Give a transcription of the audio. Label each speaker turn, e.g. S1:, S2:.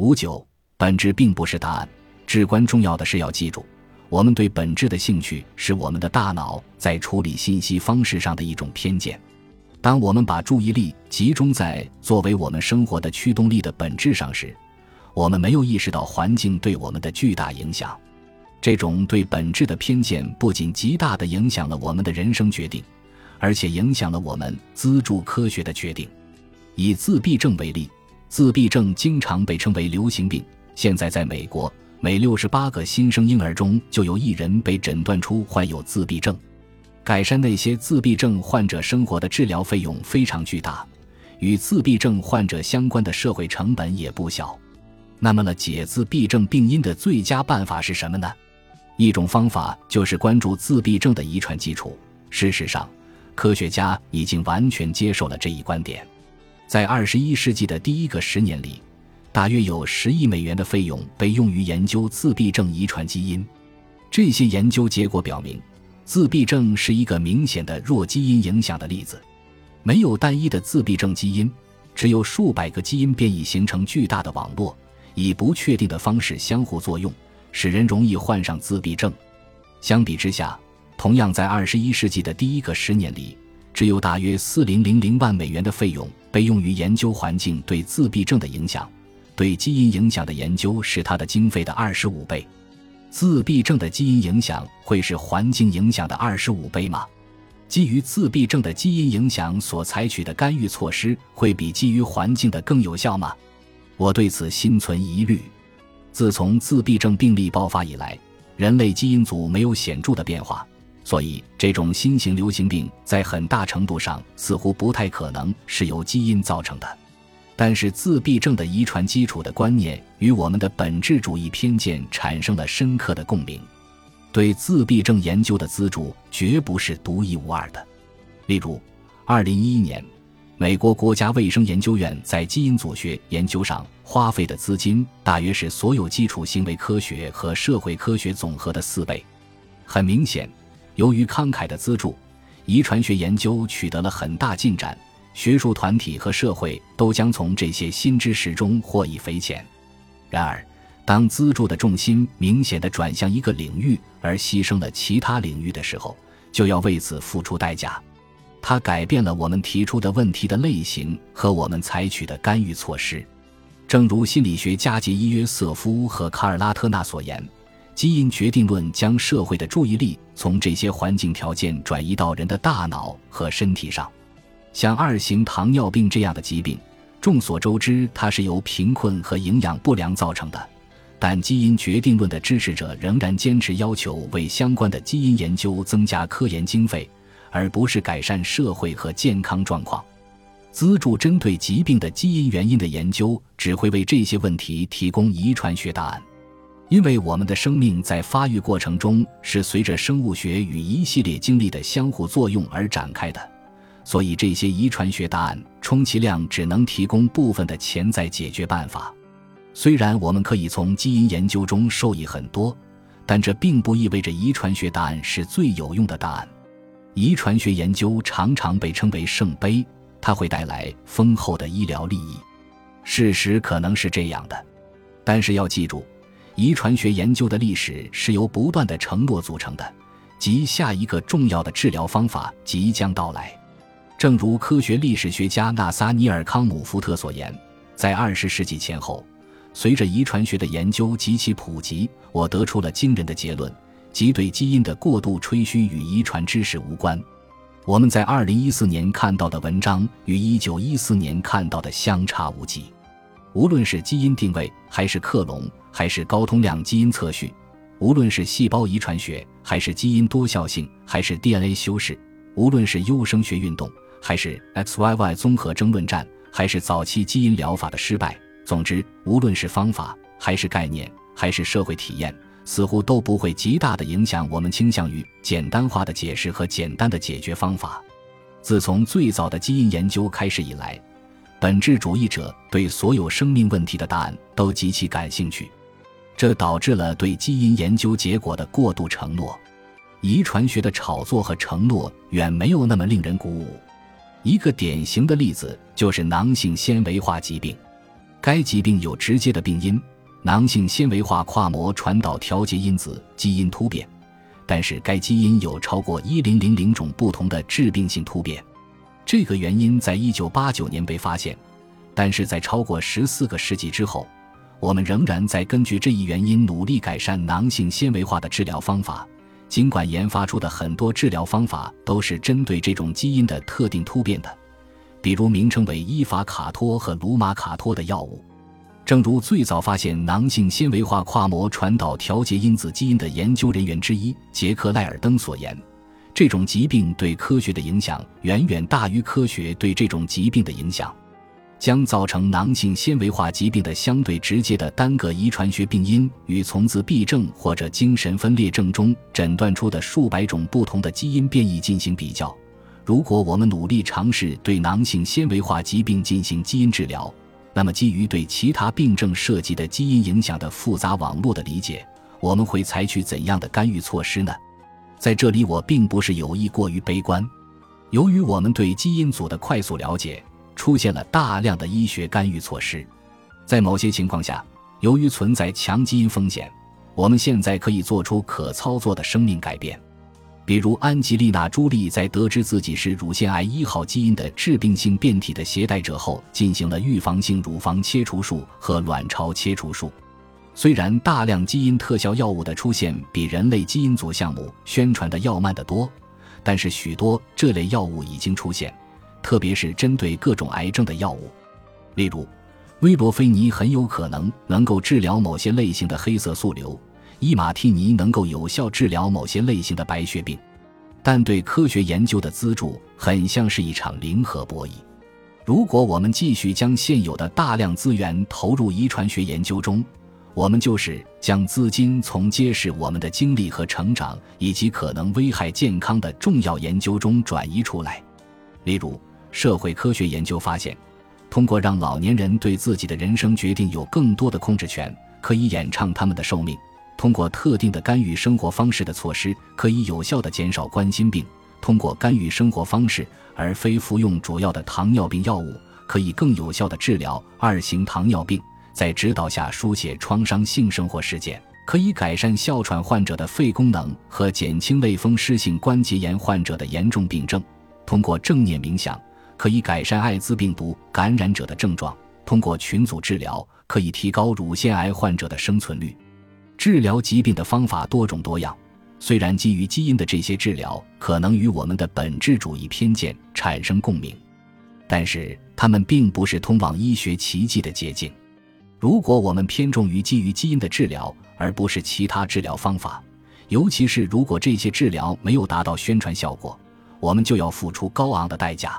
S1: 五九，本质并不是答案，至关重要的是要记住，我们对本质的兴趣是我们的大脑在处理信息方式上的一种偏见。当我们把注意力集中在作为我们生活的驱动力的本质上时，我们没有意识到环境对我们的巨大影响。这种对本质的偏见不仅极大地影响了我们的人生决定，而且影响了我们资助科学的决定。以自闭症为例，自闭症经常被称为流行病。现在，在美国，每六十八个新生婴儿中就有一人被诊断出患有自闭症。改善那些自闭症患者生活的治疗费用非常巨大，与自闭症患者相关的社会成本也不小。那么了解自闭症病因的最佳办法是什么呢？一种方法就是关注自闭症的遗传基础。事实上，科学家已经完全接受了这一观点。在二十一世纪的第一个十年里，大约有十亿美元的费用被用于研究自闭症遗传基因。这些研究结果表明。自闭症是一个明显的弱基因影响的例子，没有单一的自闭症基因，只有数百个基因变异形成巨大的网络，以不确定的方式相互作用，使人容易患上自闭症。相比之下，同样在二十一世纪的第一个十年里，只有大约四零零零万美元的费用被用于研究环境对自闭症的影响，对基因影响的研究是它的经费的二十五倍。自闭症的基因影响会是环境影响的二十五倍吗？基于自闭症的基因影响所采取的干预措施会比基于环境的更有效吗？我对此心存疑虑。自从自闭症病例爆发以来，人类基因组没有显著的变化，所以这种新型流行病在很大程度上似乎不太可能是由基因造成的。但是自闭症的遗传基础的观念与我们的本质主义偏见产生了深刻的共鸣，对自闭症研究的资助绝不是独一无二的。例如，二零一一年，美国国家卫生研究院在基因组学研究上花费的资金大约是所有基础行为科学和社会科学总和的四倍。很明显，由于慷慨的资助，遗传学研究取得了很大进展。学术团体和社会都将从这些新知识中获益匪浅。然而，当资助的重心明显的转向一个领域，而牺牲了其他领域的时候，就要为此付出代价。它改变了我们提出的问题的类型和我们采取的干预措施。正如心理学家杰伊约瑟夫和卡尔拉特纳所言，基因决定论将社会的注意力从这些环境条件转移到人的大脑和身体上。像二型糖尿病这样的疾病，众所周知，它是由贫困和营养不良造成的。但基因决定论的支持者仍然坚持要求为相关的基因研究增加科研经费，而不是改善社会和健康状况。资助针对疾病的基因原因的研究，只会为这些问题提供遗传学答案。因为我们的生命在发育过程中是随着生物学与一系列经历的相互作用而展开的。所以，这些遗传学答案充其量只能提供部分的潜在解决办法。虽然我们可以从基因研究中受益很多，但这并不意味着遗传学答案是最有用的答案。遗传学研究常常被称为圣杯，它会带来丰厚的医疗利益。事实可能是这样的，但是要记住，遗传学研究的历史是由不断的承诺组成的，即下一个重要的治疗方法即将到来。正如科学历史学家纳萨尼尔·康姆福特所言，在二十世纪前后，随着遗传学的研究极其普及，我得出了惊人的结论，即对基因的过度吹嘘与遗传知识无关。我们在二零一四年看到的文章与一九一四年看到的相差无几。无论是基因定位，还是克隆，还是高通量基因测序；无论是细胞遗传学，还是基因多效性，还是 DNA 修饰；无论是优生学运动。还是 X Y Y 综合争论战，还是早期基因疗法的失败。总之，无论是方法，还是概念，还是社会体验，似乎都不会极大的影响我们倾向于简单化的解释和简单的解决方法。自从最早的基因研究开始以来，本质主义者对所有生命问题的答案都极其感兴趣，这导致了对基因研究结果的过度承诺。遗传学的炒作和承诺远没有那么令人鼓舞。一个典型的例子就是囊性纤维化疾病。该疾病有直接的病因——囊性纤维化跨膜传导调节因子基因突变，但是该基因有超过一零零零种不同的致病性突变。这个原因在一九八九年被发现，但是在超过十四个世纪之后，我们仍然在根据这一原因努力改善囊性纤维化的治疗方法。尽管研发出的很多治疗方法都是针对这种基因的特定突变的，比如名称为伊法卡托和鲁马卡托的药物。正如最早发现囊性纤维化跨膜传导调节因子基因的研究人员之一杰克赖尔登所言，这种疾病对科学的影响远远大于科学对这种疾病的影响。将造成囊性纤维化疾病的相对直接的单个遗传学病因与从自闭症或者精神分裂症中诊断出的数百种不同的基因变异进行比较。如果我们努力尝试对囊性纤维化疾病进行基因治疗，那么基于对其他病症涉及的基因影响的复杂网络的理解，我们会采取怎样的干预措施呢？在这里，我并不是有意过于悲观。由于我们对基因组的快速了解。出现了大量的医学干预措施，在某些情况下，由于存在强基因风险，我们现在可以做出可操作的生命改变。比如，安吉丽娜·朱莉在得知自己是乳腺癌一号基因的致病性变体的携带者后，进行了预防性乳房切除术和卵巢切除术。虽然大量基因特效药物的出现比人类基因组项目宣传的要慢得多，但是许多这类药物已经出现。特别是针对各种癌症的药物，例如，威罗菲尼很有可能能够治疗某些类型的黑色素瘤，伊马替尼能够有效治疗某些类型的白血病。但对科学研究的资助很像是一场零和博弈。如果我们继续将现有的大量资源投入遗传学研究中，我们就是将资金从揭示我们的经历和成长以及可能危害健康的重要研究中转移出来，例如。社会科学研究发现，通过让老年人对自己的人生决定有更多的控制权，可以延长他们的寿命；通过特定的干预生活方式的措施，可以有效地减少冠心病；通过干预生活方式而非服用主要的糖尿病药物，可以更有效地治疗二型糖尿病；在指导下书写创伤性生活事件，可以改善哮喘患者的肺功能和减轻类风湿性关节炎患者的严重病症；通过正念冥想。可以改善艾滋病毒感染者的症状。通过群组治疗，可以提高乳腺癌患者的生存率。治疗疾病的方法多种多样，虽然基于基因的这些治疗可能与我们的本质主义偏见产生共鸣，但是它们并不是通往医学奇迹的捷径。如果我们偏重于基于基因的治疗，而不是其他治疗方法，尤其是如果这些治疗没有达到宣传效果，我们就要付出高昂的代价。